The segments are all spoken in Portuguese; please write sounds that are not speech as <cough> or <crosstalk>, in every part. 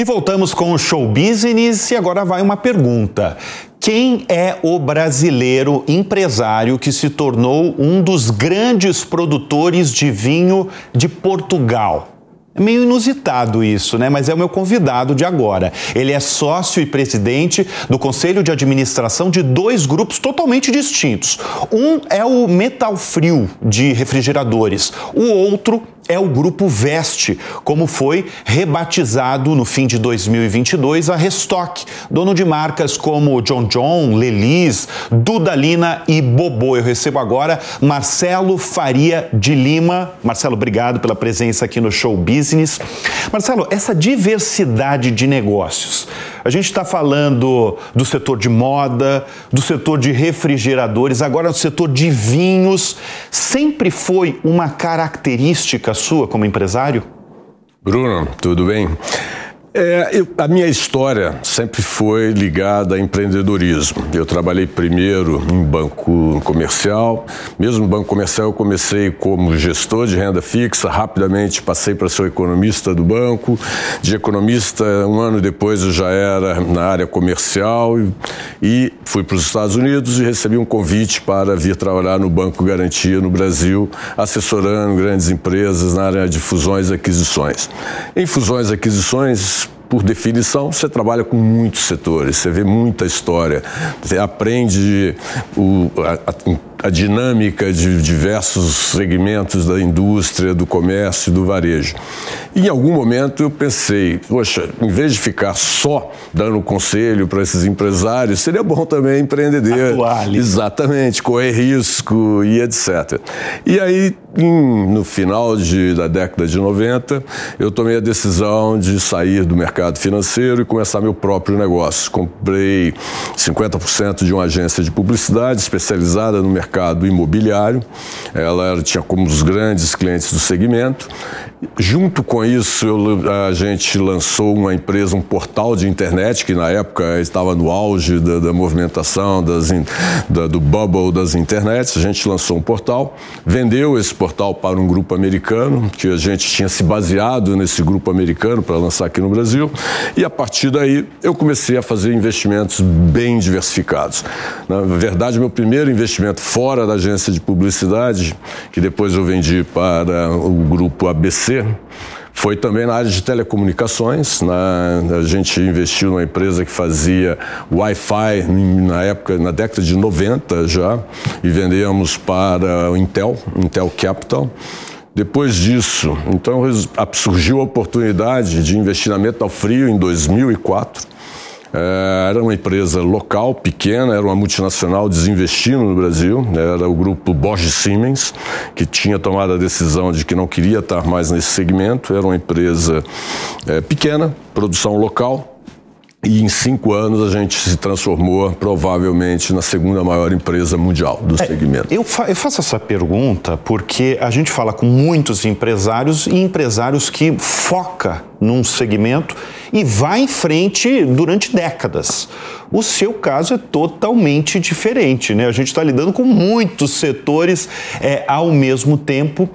E voltamos com o show business e agora vai uma pergunta. Quem é o brasileiro empresário que se tornou um dos grandes produtores de vinho de Portugal? É meio inusitado isso, né? Mas é o meu convidado de agora. Ele é sócio e presidente do conselho de administração de dois grupos totalmente distintos. Um é o Metal Frio de refrigeradores, o outro é o Grupo Veste, como foi rebatizado no fim de 2022 a Restock, dono de marcas como John John, Lelis, Dudalina e Bobô. Eu recebo agora Marcelo Faria de Lima. Marcelo, obrigado pela presença aqui no Show Business. Marcelo, essa diversidade de negócios, a gente está falando do setor de moda, do setor de refrigeradores, agora do setor de vinhos. Sempre foi uma característica sua como empresário? Bruno, tudo bem? É, eu, a minha história sempre foi ligada a empreendedorismo. Eu trabalhei primeiro em banco comercial. Mesmo banco comercial, eu comecei como gestor de renda fixa. Rapidamente passei para ser economista do banco. De economista, um ano depois, eu já era na área comercial e, e fui para os Estados Unidos e recebi um convite para vir trabalhar no Banco Garantia no Brasil, assessorando grandes empresas na área de fusões e aquisições. Em fusões e aquisições, por definição, você trabalha com muitos setores, você vê muita história, você aprende o, a, a, a dinâmica de diversos segmentos da indústria, do comércio e do varejo. E em algum momento eu pensei, poxa, em vez de ficar só dando conselho para esses empresários, seria bom também empreender. Atuar. Exatamente, correr risco e etc. E aí, no final de, da década de 90, eu tomei a decisão de sair do mercado financeiro e começar meu próprio negócio. Comprei 50% de uma agência de publicidade especializada no mercado mercado imobiliário. Ela tinha como os grandes clientes do segmento. Junto com isso, eu, a gente lançou uma empresa, um portal de internet, que na época estava no auge da, da movimentação das, da, do bubble das internets. A gente lançou um portal, vendeu esse portal para um grupo americano, que a gente tinha se baseado nesse grupo americano para lançar aqui no Brasil. E a partir daí, eu comecei a fazer investimentos bem diversificados. Na verdade, meu primeiro investimento fora da agência de publicidade, que depois eu vendi para o grupo ABC, foi também na área de telecomunicações. Na, a gente investiu numa empresa que fazia Wi-Fi na época, na década de 90 já, e vendemos para o Intel, Intel Capital. Depois disso, então surgiu a oportunidade de investir na Metal Frio em 2004 é, era uma empresa local, pequena, era uma multinacional desinvestindo no Brasil, era o grupo Bosch Siemens, que tinha tomado a decisão de que não queria estar mais nesse segmento, era uma empresa é, pequena, produção local, e em cinco anos a gente se transformou provavelmente na segunda maior empresa mundial do é, segmento. Eu, fa eu, faço essa pergunta porque a gente fala com muitos empresários e empresários que foca num segmento e vai em frente durante décadas. O seu caso é totalmente diferente, né? A gente está lidando com muitos setores é, ao mesmo tempo.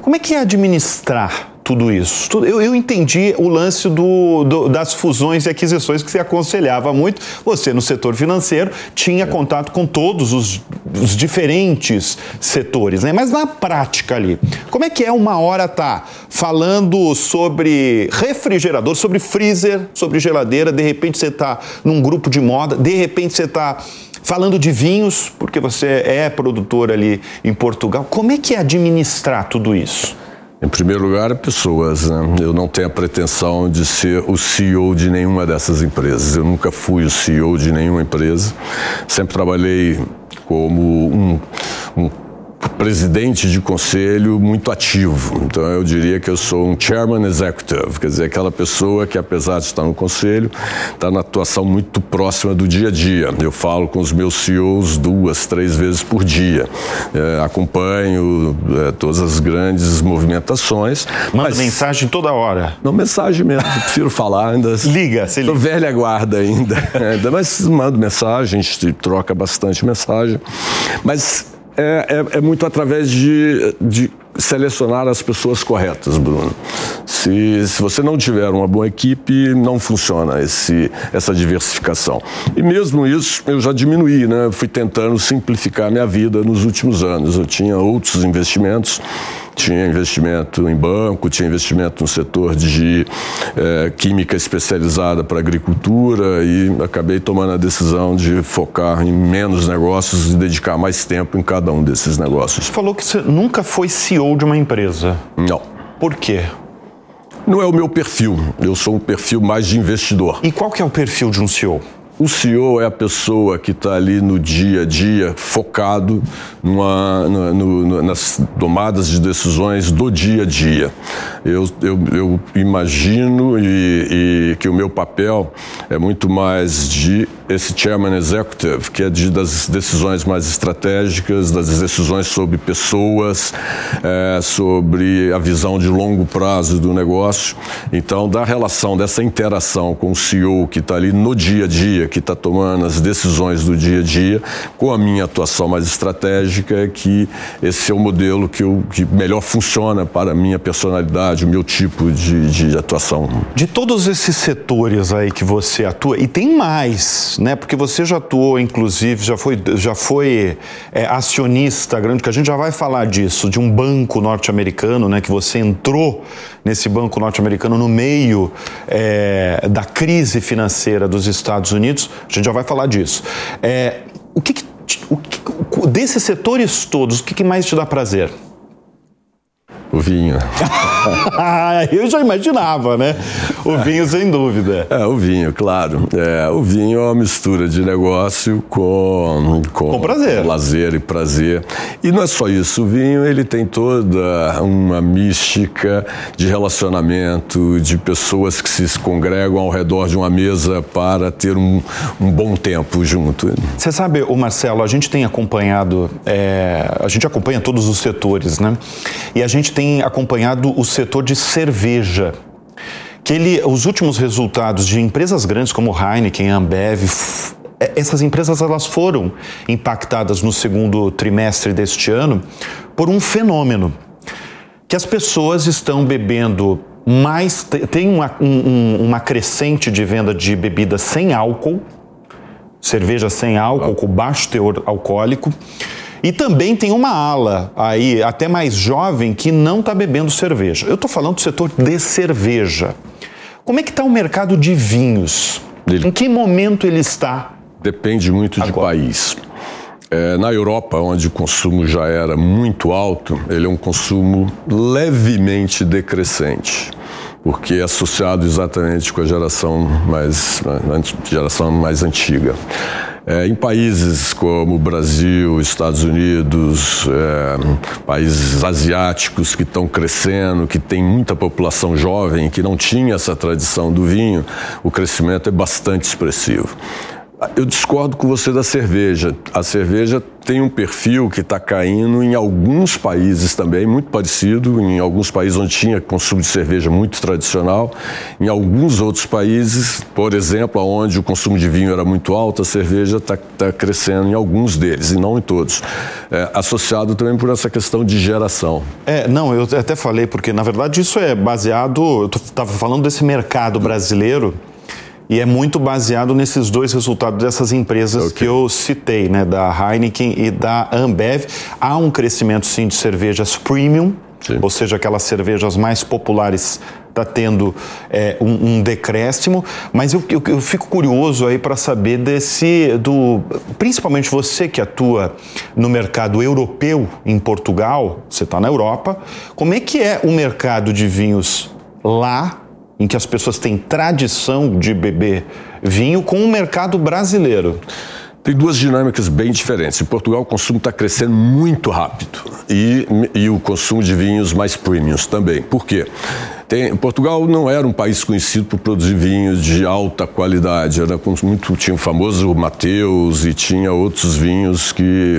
Como é que é administrar tudo isso. Eu, eu entendi o lance do, do, das fusões e aquisições que você aconselhava muito. Você, no setor financeiro, tinha contato com todos os, os diferentes setores, né? Mas na prática ali, como é que é uma hora tá falando sobre refrigerador, sobre freezer, sobre geladeira, de repente você está num grupo de moda, de repente você está falando de vinhos, porque você é produtor ali em Portugal. Como é que é administrar tudo isso? Em primeiro lugar, pessoas. Né? Eu não tenho a pretensão de ser o CEO de nenhuma dessas empresas. Eu nunca fui o CEO de nenhuma empresa. Sempre trabalhei como um, um presidente de conselho muito ativo. Então eu diria que eu sou um chairman executive, quer dizer, aquela pessoa que apesar de estar no conselho, está na atuação muito próxima do dia a dia. Eu falo com os meus CEOs duas, três vezes por dia. É, acompanho é, todas as grandes movimentações. Manda mas... mensagem toda hora. Não, mensagem mesmo, prefiro falar ainda. <laughs> Liga, se liga. Sou velha guarda ainda. <laughs> ainda mas mando mensagem, a gente troca bastante mensagem. Mas é, é, é muito através de, de selecionar as pessoas corretas, Bruno. Se, se você não tiver uma boa equipe, não funciona esse, essa diversificação. E mesmo isso, eu já diminuí, né? Fui tentando simplificar minha vida nos últimos anos. Eu tinha outros investimentos tinha investimento em banco, tinha investimento no setor de é, química especializada para agricultura e acabei tomando a decisão de focar em menos negócios e dedicar mais tempo em cada um desses negócios. Você falou que você nunca foi CEO de uma empresa. Não. Por quê? Não é o meu perfil. Eu sou um perfil mais de investidor. E qual que é o perfil de um CEO? O CEO é a pessoa que está ali no dia a dia, focado numa, no, no, nas tomadas de decisões do dia a dia. Eu, eu, eu imagino e, e, que o meu papel é muito mais de esse chairman executive, que é de, das decisões mais estratégicas, das decisões sobre pessoas, é, sobre a visão de longo prazo do negócio. Então, da relação, dessa interação com o CEO que está ali no dia a dia, que está tomando as decisões do dia a dia, com a minha atuação mais estratégica, que esse é o modelo que, eu, que melhor funciona para a minha personalidade, o meu tipo de, de atuação. De todos esses setores aí que você atua, e tem mais, né? Porque você já atuou, inclusive, já foi, já foi é, acionista grande, que a gente já vai falar disso, de um banco norte-americano, né? Que você entrou nesse banco norte-americano no meio é, da crise financeira dos Estados Unidos. A gente já vai falar disso. É, o que, que o que desses setores todos, o que, que mais te dá prazer? O vinho. <laughs> Eu já imaginava, né? O vinho, sem dúvida. É, o vinho, claro. É, o vinho é uma mistura de negócio com, com, com prazer. lazer e prazer. E não é só isso. O vinho, ele tem toda uma mística de relacionamento, de pessoas que se congregam ao redor de uma mesa para ter um, um bom tempo junto. Você sabe, o Marcelo, a gente tem acompanhado, é, a gente acompanha todos os setores, né? E a gente tem acompanhado o setor de cerveja. Que ele, os últimos resultados de empresas grandes como Heineken, Ambev, é, essas empresas elas foram impactadas no segundo trimestre deste ano por um fenômeno que as pessoas estão bebendo mais tem uma, um, uma crescente de venda de bebidas sem álcool, cerveja sem álcool, com baixo teor alcoólico, e também tem uma ala aí, até mais jovem, que não está bebendo cerveja. Eu estou falando do setor de cerveja. Como é que está o mercado de vinhos? Ele... Em que momento ele está? Depende muito Agora. de país. É, na Europa, onde o consumo já era muito alto, ele é um consumo levemente decrescente, porque é associado exatamente com a geração mais, geração mais antiga. É, em países como Brasil, Estados Unidos, é, países asiáticos que estão crescendo, que tem muita população jovem, que não tinha essa tradição do vinho, o crescimento é bastante expressivo. Eu discordo com você da cerveja. A cerveja tem um perfil que está caindo em alguns países também, muito parecido, em alguns países onde tinha consumo de cerveja muito tradicional, em alguns outros países, por exemplo, onde o consumo de vinho era muito alto, a cerveja está tá crescendo em alguns deles, e não em todos. É, associado também por essa questão de geração. É, não, eu até falei, porque na verdade isso é baseado, eu estava falando desse mercado brasileiro e é muito baseado nesses dois resultados dessas empresas okay. que eu citei, né, da Heineken e da Ambev. Há um crescimento sim de cervejas premium, sim. ou seja, aquelas cervejas mais populares está tendo é, um, um, decréscimo, mas eu, eu, eu fico curioso aí para saber desse, do, principalmente você que atua no mercado europeu em Portugal, você está na Europa, como é que é o mercado de vinhos lá em que as pessoas têm tradição de beber vinho com o mercado brasileiro? Tem duas dinâmicas bem diferentes. Em Portugal, o consumo está crescendo muito rápido e, e o consumo de vinhos mais premiums também. Por quê? Tem, Portugal não era um país conhecido por produzir vinhos de alta qualidade. Era muito tinha o famoso Mateus e tinha outros vinhos que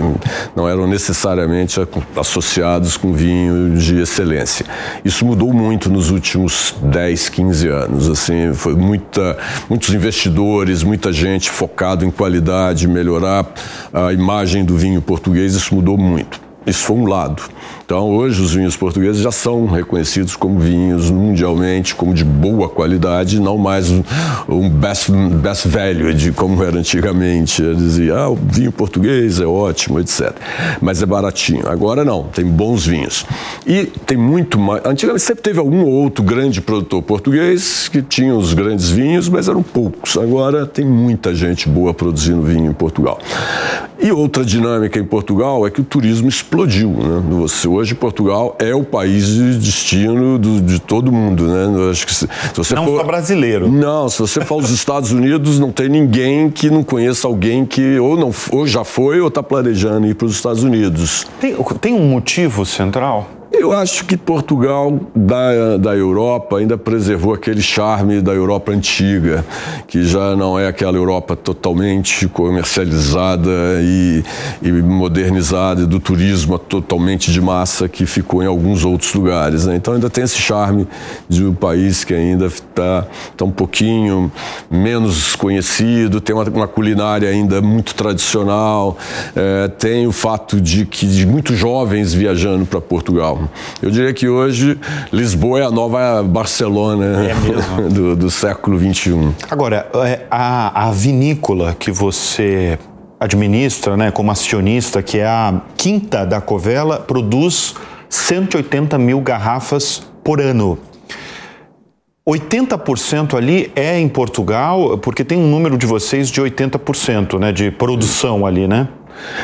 não eram necessariamente associados com vinho de excelência. Isso mudou muito nos últimos 10, 15 anos. Assim, foi muita, muitos investidores, muita gente focado em qualidade, melhorar a imagem do vinho português. Isso mudou muito. Isso foi um lado. Então, hoje, os vinhos portugueses já são reconhecidos como vinhos mundialmente, como de boa qualidade, não mais um, best, best value, de como era antigamente. Eu dizia, ah, o vinho português é ótimo, etc. Mas é baratinho. Agora não, tem bons vinhos. E tem muito mais. Antigamente sempre teve algum ou outro grande produtor português que tinha os grandes vinhos, mas eram poucos. Agora tem muita gente boa produzindo vinho em Portugal. E outra dinâmica em Portugal é que o turismo explodiu. Né? Você hoje Portugal é o país de destino do, de todo mundo, né? Acho que se, se você não for, só brasileiro. Não, se você for aos Estados Unidos, não tem ninguém que não conheça alguém que ou não ou já foi ou está planejando ir para os Estados Unidos. Tem, tem um motivo central? Eu acho que Portugal da, da Europa ainda preservou aquele charme da Europa antiga, que já não é aquela Europa totalmente comercializada e, e modernizada, do turismo totalmente de massa que ficou em alguns outros lugares. Né? Então ainda tem esse charme de um país que ainda está tá um pouquinho menos conhecido, tem uma, uma culinária ainda muito tradicional, é, tem o fato de que de muitos jovens viajando para Portugal. Eu diria que hoje Lisboa é a nova Barcelona é <laughs> do, do, século XXI. Agora, é, a, a vinícola que você administra, né, como acionista, que é a Quinta da Covela, produz 180 mil garrafas por ano. 80% ali é em Portugal, porque tem um número de vocês de 80%, né, de produção ali, né?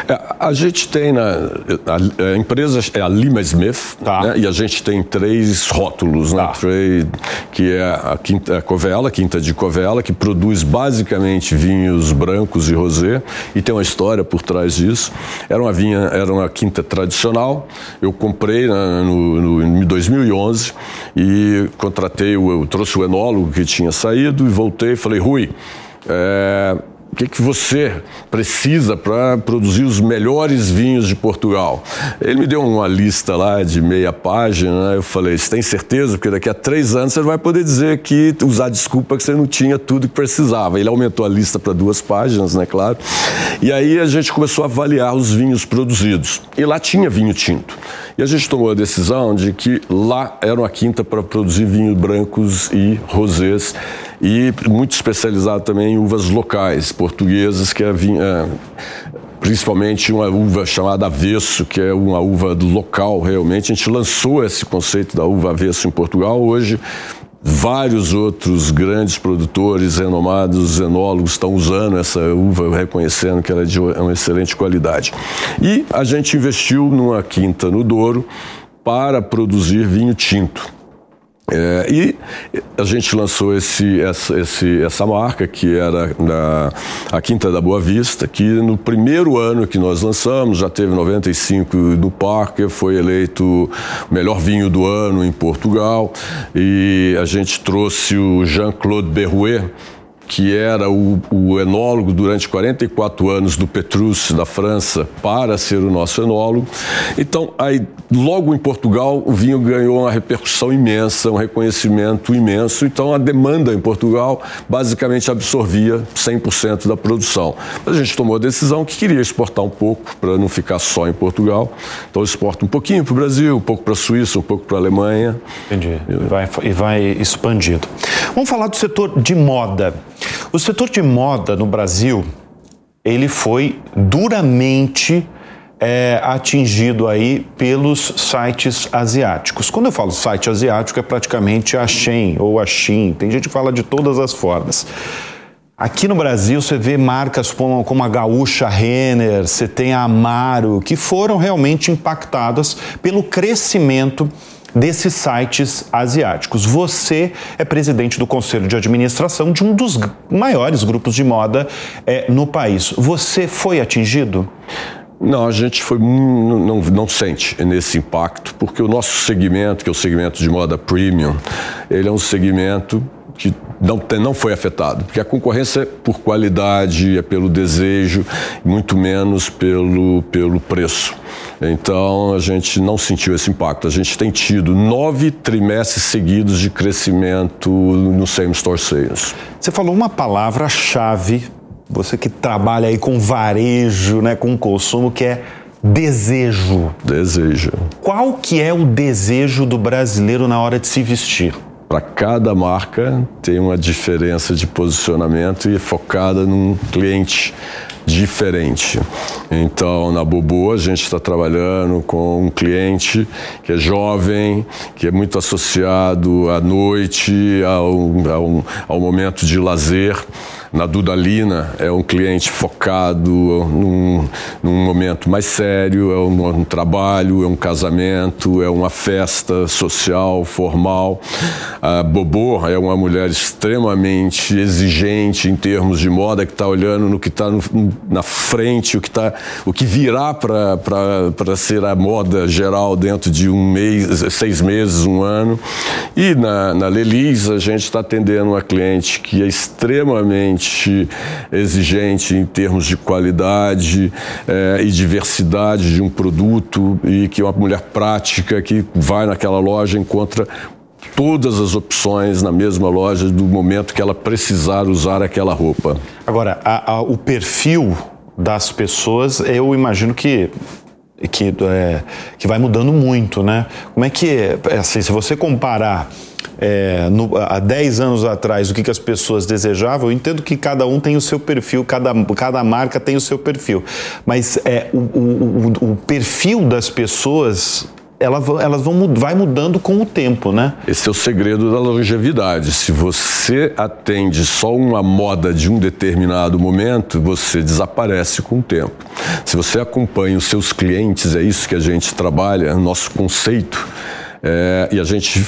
É, a gente tem na a, a, empresa é a Lima Smith tá. né, e a gente tem três rótulos, né, tá. três, que é a quinta a Covela, a quinta de Covela, que produz basicamente vinhos brancos e rosé e tem uma história por trás disso. Era uma vinha, era uma quinta tradicional. Eu comprei né, no, no, em 2011 e contratei, o, eu trouxe o enólogo que tinha saído e voltei e falei, Rui, é, o que, que você precisa para produzir os melhores vinhos de Portugal? Ele me deu uma lista lá de meia página, né? eu falei, você tem certeza? Porque daqui a três anos você vai poder dizer que, usar desculpa que você não tinha tudo que precisava. Ele aumentou a lista para duas páginas, né, claro. E aí a gente começou a avaliar os vinhos produzidos. E lá tinha vinho tinto. E a gente tomou a decisão de que lá era uma quinta para produzir vinhos brancos e rosés e muito especializado também em uvas locais, portuguesas, que é, é principalmente uma uva chamada avesso, que é uma uva local realmente. A gente lançou esse conceito da uva avesso em Portugal. Hoje, vários outros grandes produtores renomados, enólogos, estão usando essa uva, reconhecendo que ela é de uma excelente qualidade. E a gente investiu numa quinta no Douro para produzir vinho tinto. É, e a gente lançou esse, essa, esse, essa marca, que era na, a Quinta da Boa Vista, que no primeiro ano que nós lançamos, já teve 95 no Parker, foi eleito o melhor vinho do ano em Portugal, e a gente trouxe o Jean-Claude Berrouet, que era o, o, enólogo durante 44 anos do Petrus, da França, para ser o nosso enólogo. Então, aí, logo em Portugal, o vinho ganhou uma repercussão imensa, um reconhecimento imenso. Então, a demanda em Portugal basicamente absorvia 100% da produção. Mas a gente tomou a decisão que queria exportar um pouco, para não ficar só em Portugal. Então, exporta um pouquinho para o Brasil, um pouco para a Suíça, um pouco para a Alemanha. Entendi. E vai, e vai expandindo. Vamos falar do setor de moda. O setor de moda no Brasil, ele foi duramente é, atingido aí pelos sites asiáticos. Quando eu falo site asiático, é praticamente a Shein ou a Shein. Tem gente que fala de todas as formas. Aqui no Brasil você vê marcas como, como a Gaúcha Renner, você tem a Amaro, que foram realmente impactadas pelo crescimento desses sites asiáticos. Você é presidente do conselho de administração de um dos maiores grupos de moda é, no país. Você foi atingido? Não, a gente foi não, não sente nesse impacto, porque o nosso segmento, que é o segmento de moda premium, ele é um segmento que não, não foi afetado, porque a concorrência é por qualidade, é pelo desejo, muito menos pelo, pelo preço. Então a gente não sentiu esse impacto. A gente tem tido nove trimestres seguidos de crescimento no same store sales. Você falou uma palavra-chave, você que trabalha aí com varejo, né, com consumo, que é desejo. Desejo. Qual que é o desejo do brasileiro na hora de se vestir? para cada marca tem uma diferença de posicionamento e é focada num cliente diferente. Então, na Bobo, a gente está trabalhando com um cliente que é jovem, que é muito associado à noite, ao, ao, ao momento de lazer na Dudalina é um cliente focado num, num momento mais sério, é um, um, trabalho, é um casamento, é uma festa social, formal. A Bobô é uma mulher extremamente exigente em termos de moda, que está olhando no que está na frente, o que, tá, o que virá para ser a moda geral dentro de um mês, seis meses, um ano. E na, na Lelis, a gente está atendendo uma cliente que é extremamente exigente em termos de qualidade é, e diversidade de um produto e que uma mulher prática que vai naquela loja encontra todas as opções na mesma loja do momento que ela precisar usar aquela roupa. Agora, a, a, o perfil das pessoas, eu imagino que que, é, que vai mudando muito, né? Como é que, é, assim, se você comparar é, no, há 10 anos atrás o que, que as pessoas desejavam, eu entendo que cada um tem o seu perfil, cada, cada marca tem o seu perfil. Mas é, o, o, o perfil das pessoas elas, vão vai mudando com o tempo, né? Esse é o segredo da longevidade. Se você atende só uma moda de um determinado momento, você desaparece com o tempo. Se você acompanha os seus clientes, é isso que a gente trabalha, nosso conceito. É, e a gente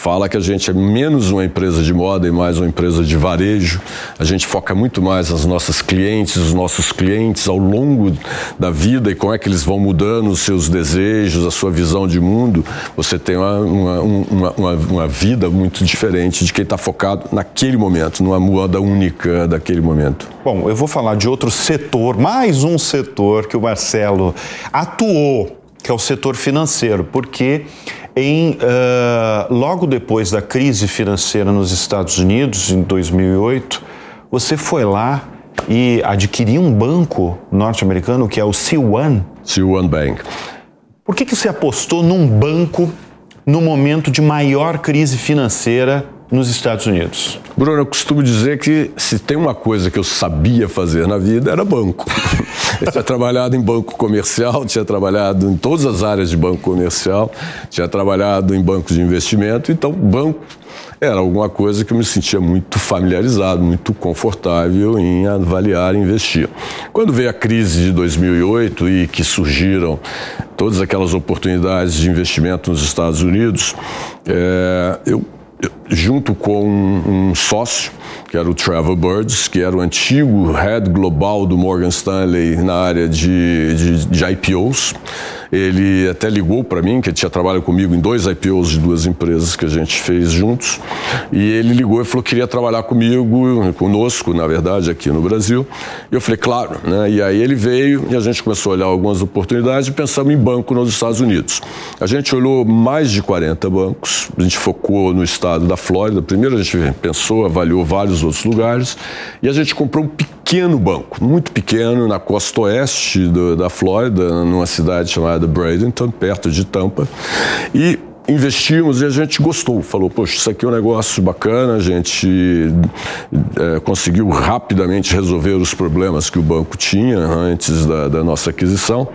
fala que a gente é menos uma empresa de moda e mais uma empresa de varejo. A gente foca muito mais nas nossas clientes, os nossos clientes ao longo da vida e como é que eles vão mudando os seus desejos, a sua visão de mundo. Você tem uma, uma, uma, uma vida muito diferente de quem está focado naquele momento, numa moda única daquele momento. Bom, eu vou falar de outro setor, mais um setor que o Marcelo atuou, que é o setor financeiro, porque em, uh, logo depois da crise financeira nos Estados Unidos, em 2008, você foi lá e adquiriu um banco norte-americano que é o C1. C1 Bank. Por que, que você apostou num banco no momento de maior crise financeira nos Estados Unidos? Bruno, eu costumo dizer que se tem uma coisa que eu sabia fazer na vida era banco. <laughs> Eu tinha trabalhado em banco comercial, tinha trabalhado em todas as áreas de banco comercial, tinha trabalhado em bancos de investimento, então banco era alguma coisa que eu me sentia muito familiarizado, muito confortável em avaliar e investir. Quando veio a crise de 2008 e que surgiram todas aquelas oportunidades de investimento nos Estados Unidos, é, eu junto com um, sócio, que era o Trevor Birds, que era o antigo head global do Morgan Stanley na área de, de, de IPOs. Ele até ligou para mim, que tinha trabalhado comigo em dois IPOs de duas empresas que a gente fez juntos. E ele ligou e falou que queria trabalhar comigo, conosco, na verdade, aqui no Brasil. E eu falei, claro. Né? E aí ele veio e a gente começou a olhar algumas oportunidades e pensamos em banco nos Estados Unidos. A gente olhou mais de 40 bancos, a gente focou no estado da Flórida. Primeiro a gente pensou, avaliou vários outros lugares e a gente comprou um pequeno banco, muito pequeno, na costa oeste do, da Flórida, numa cidade chamada Bradenton, perto de Tampa. E investimos e a gente gostou. Falou, poxa, isso aqui é um negócio bacana, a gente é, conseguiu rapidamente resolver os problemas que o banco tinha antes da, da, nossa aquisição.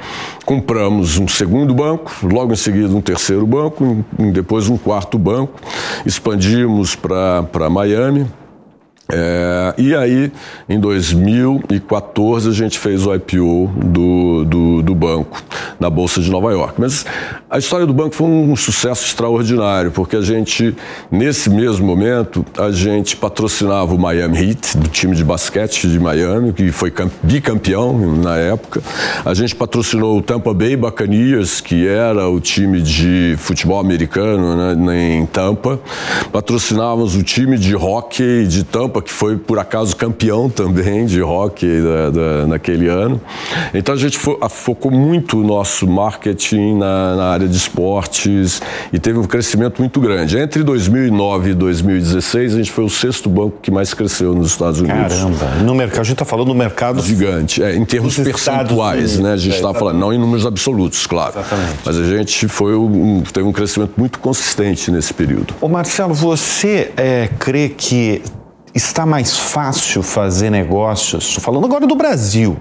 Compramos um segundo banco, logo em seguida um terceiro banco, depois um quarto banco, expandimos para Miami É, e aí, em 2014, a gente fez o IPO do, do, do, banco na Bolsa de Nova York. Mas a história do banco foi um sucesso extraordinário, porque a gente, nesse mesmo momento, a gente patrocinava o Miami Heat, do time de basquete de Miami, que foi bicampeão na época. A gente patrocinou o Tampa Bay Buccaneers, que era o time de futebol americano né, em Tampa. Patrocinávamos o time de hockey de Tampa que foi por acaso campeão também de hockey da, da, naquele ano. Então a gente fo focou muito o nosso marketing na, na, área de esportes e teve um crescimento muito grande. Entre 2009 e 2016, a gente foi o sexto banco que mais cresceu nos Estados Unidos. Caramba, no mercado, a gente está falando do mercado gigante, é, em termos percentuais, né? A gente está é, falando, não em números absolutos, claro. Exatamente. Mas a gente foi um, teve um crescimento muito consistente nesse período. Ô Marcelo, você é, crê que está mais fácil fazer negócios, falando agora do Brasil,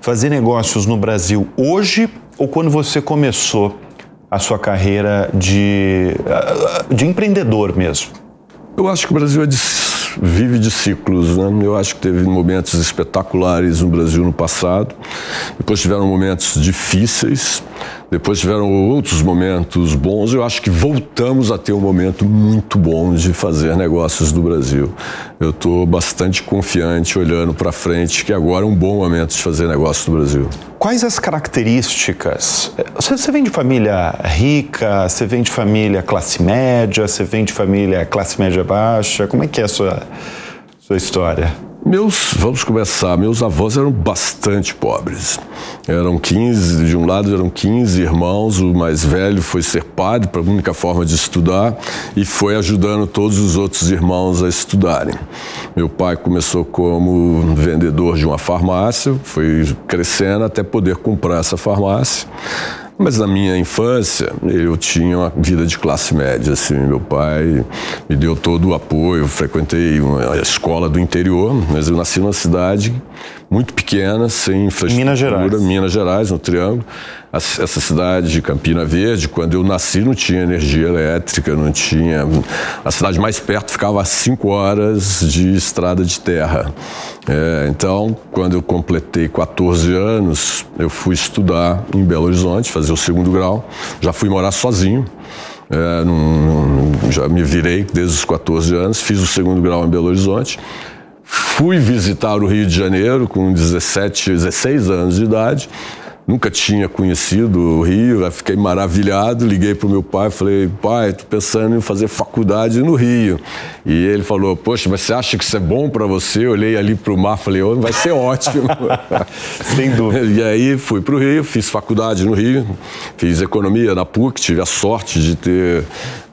fazer negócios no Brasil hoje ou quando você começou a sua carreira de, de empreendedor mesmo? Eu acho que o Brasil é de, vive de ciclos, né? Eu acho que teve momentos espetaculares no Brasil no passado, depois tiveram momentos difíceis, depois tiveram outros momentos bons. Eu acho que voltamos a ter um momento muito bom de fazer negócios do Brasil. Eu estou bastante confiante olhando para frente que agora é um bom momento de fazer negócio no Brasil. Quais as características? Você, você vem de família rica? Você vem de família classe média? Você vem de família classe média baixa? Como é que é a sua, sua história? Meus, vamos começar, meus avós eram bastante pobres. Eram 15, de um lado eram 15 irmãos, o mais velho foi ser padre, para a única forma de estudar, e foi ajudando todos os outros irmãos a estudarem. Meu pai começou como vendedor de uma farmácia, foi crescendo até poder comprar essa farmácia. Mas na minha infância, eu tinha uma vida de classe média, assim, meu pai me deu todo o apoio, frequentei uma escola do interior, mas eu nasci numa cidade muito pequena, sem infraestrutura. Minas Gerais. Minas Gerais, no Triângulo. Essa cidade de Campina Verde, quando eu nasci, não tinha energia elétrica, não tinha. A cidade mais perto ficava a cinco horas de estrada de terra. É, então, quando eu completei 14 anos, eu fui estudar em Belo Horizonte, fazer o segundo grau. Já fui morar sozinho. É, num, já me virei desde os 14 anos, fiz o segundo grau em Belo Horizonte. Fui visitar o Rio de Janeiro com 17, 16 anos de idade nunca tinha conhecido o Rio, fiquei maravilhado, liguei para o meu pai, falei, pai, estou pensando em fazer faculdade no Rio. E ele falou, poxa, mas você acha que isso é bom para você? Eu olhei ali para o mar, falei, oh, vai ser ótimo. <laughs> Sem dúvida. E aí fui para o Rio, fiz faculdade no Rio, fiz economia na PUC, tive a sorte de ter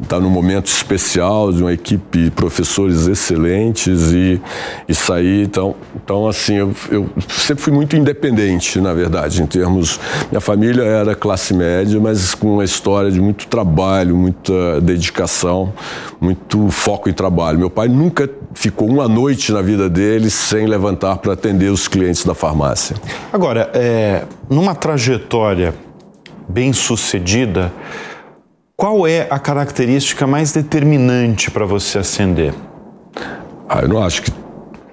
estar tá num momento especial de uma equipe de professores excelentes e, e sair. Então, então assim, eu, eu sempre fui muito independente, na verdade, em termos minha família era classe média, mas com uma história de muito trabalho, muita dedicação, muito foco em trabalho. Meu pai nunca ficou uma noite na vida dele sem levantar para atender os clientes da farmácia. Agora, é, numa trajetória bem sucedida, qual é a característica mais determinante para você ascender? Ah, eu não acho que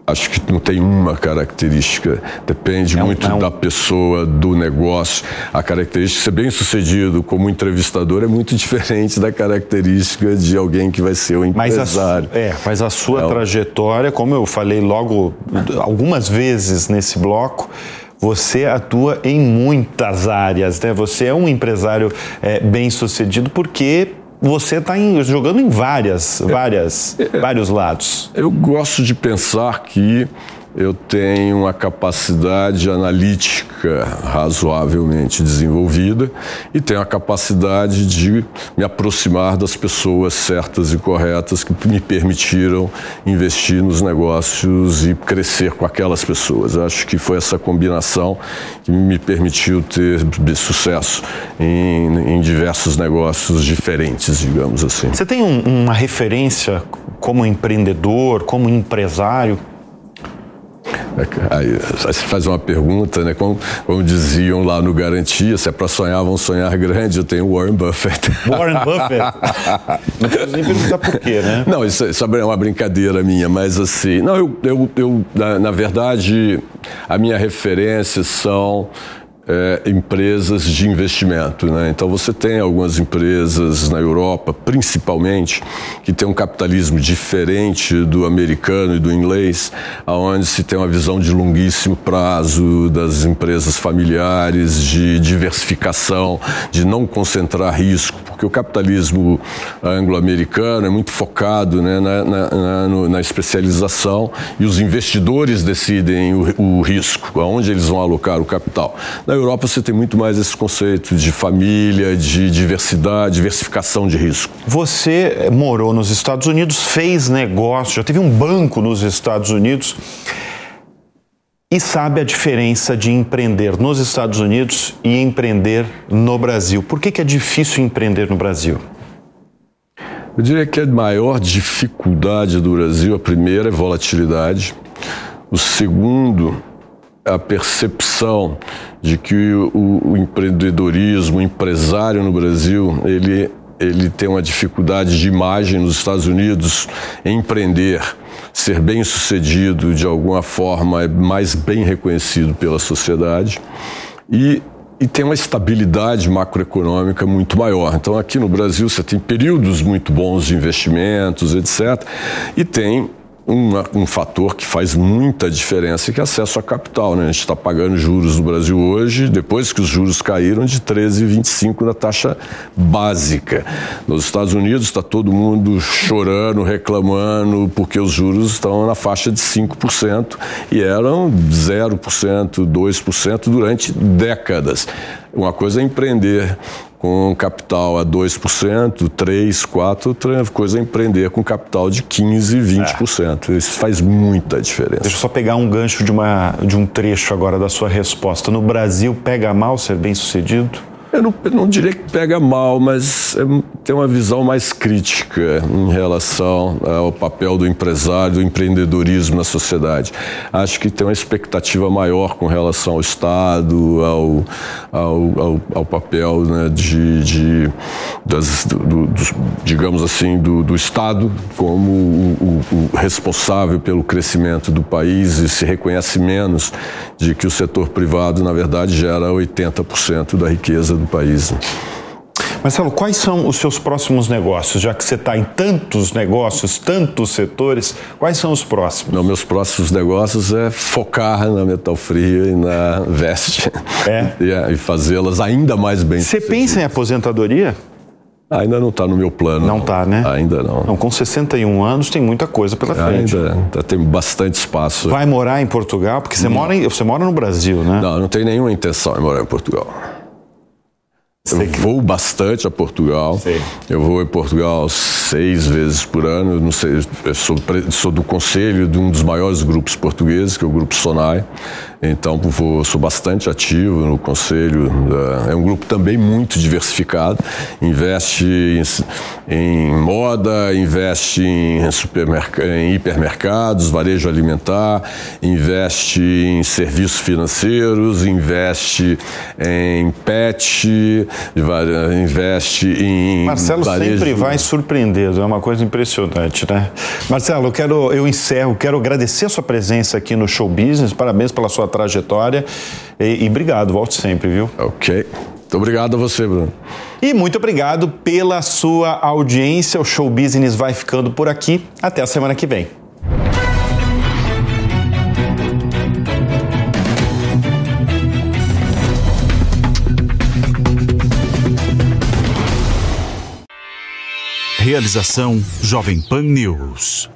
acho que não tem uma característica. Depende é um, muito é um... da pessoa, do negócio. A característica de ser bem sucedido como entrevistador é muito <laughs> diferente da característica de alguém que vai ser o empresário. Mas a, é, mas a sua é. trajetória, como eu falei logo algumas vezes nesse bloco, você atua em muitas áreas, né? Você é um empresário é, bem sucedido porque você está jogando em várias, várias, é, é, vários lados. Eu gosto de pensar que eu tenho uma capacidade analítica razoavelmente desenvolvida e tenho a capacidade de me aproximar das pessoas certas e corretas que me permitiram investir nos negócios e crescer com aquelas pessoas. Acho que foi essa combinação que me permitiu ter sucesso em, em diversos negócios diferentes, digamos assim. Você tem um, uma referência como empreendedor, como empresário? Aí, você faz uma pergunta, né? Como, como diziam lá no Garantia, se é para sonhar, vão sonhar grande, eu tenho Warren Buffett. Warren Buffett? <laughs> não preciso nem perguntar por quê, né? Não, isso, isso é uma brincadeira minha, mas assim, não, eu, eu, eu na, na verdade, a minha referência são é, empresas de investimento. Né? Então você tem algumas empresas na Europa, principalmente, que tem um capitalismo diferente do americano e do inglês, aonde se tem uma visão de longuíssimo prazo das empresas familiares, de diversificação, de não concentrar risco, porque o capitalismo anglo-americano é muito focado né, na, na, na, na, especialização e os investidores decidem o, o risco, aonde eles vão alocar o capital. Na Europa você tem muito mais esse conceito de família, de diversidade, diversificação de risco. Você morou nos Estados Unidos, fez negócio, já teve um banco nos Estados Unidos e sabe a diferença de empreender nos Estados Unidos e empreender no Brasil. Por que, que é difícil empreender no Brasil? Eu diria que a maior dificuldade do Brasil, a primeira é volatilidade. O segundo a percepção de que o, o empreendedorismo, o empresário no Brasil, ele, ele tem uma dificuldade de imagem nos Estados Unidos em empreender, ser bem sucedido de alguma forma, é mais bem reconhecido pela sociedade. E e tem uma estabilidade macroeconômica muito maior. Então, aqui no Brasil, você tem períodos muito bons de investimentos, etc. E tem um, um fator que faz muita diferença, que é acesso a capital. Né? A gente está pagando juros no Brasil hoje, depois que os juros caíram, de 13,25 na taxa básica. Nos Estados Unidos está todo mundo chorando, reclamando, porque os juros estão na faixa de 5% e eram 0%, 2% durante décadas. Uma coisa é empreender com capital a 2%, 3%, 4%, outra coisa é empreender com capital de 15%, 20%. É. Isso faz muita diferença. Deixa eu só pegar um gancho de, uma, de um trecho agora da sua resposta. No Brasil, pega mal ser bem sucedido? Eu não, eu não, diria que pega mal, mas é, tem uma visão mais crítica em relação ao papel do empresário, do empreendedorismo na sociedade. Acho que tem uma expectativa maior com relação ao Estado, ao, ao, ao, ao papel né, de, de das, do, do, digamos assim, do, do Estado como o, o, o responsável pelo crescimento do país e se reconhece menos de que o setor privado, na verdade, gera 80% da riqueza do país. Marcelo, quais são os seus próximos negócios? Já que você está em tantos negócios, tantos setores, quais são os próximos? Não, meus próximos negócios é focar na Metal Fria e na Veste. É? <laughs> e, é, e fazê-las ainda mais bem Você pensa em aposentadoria? Ainda não está no meu plano. Não está, né? Ainda não. não. Com 61 anos tem muita coisa pela frente. Ainda, ainda tem bastante espaço. Vai morar em Portugal? Porque você, mora, em, você mora no Brasil, né? Não, não tenho nenhuma intenção de morar em Portugal. Eu vou bastante a Portugal. Sei. Eu vou em Portugal seis vezes por ano. Não sei, sou, sou, do conselho de um dos maiores grupos portugueses, que é o Grupo Sonai. Então, vou, sou bastante ativo no conselho. É um grupo também muito diversificado. Investe em, em moda, investe em, em hipermercados, varejo alimentar, investe em serviços financeiros, investe em pet, investe em. Marcelo varejo... sempre vai surpreendendo, é uma coisa impressionante, né? Marcelo, eu quero, eu encerro, quero agradecer a sua presença aqui no Show Business, parabéns pela sua trajetória e, e obrigado, volte sempre, viu? Ok. Muito obrigado a você, Bruno. E muito obrigado pela sua audiência. O Show Business vai ficando por aqui. Até a semana que vem. Realização Jovem Pan News.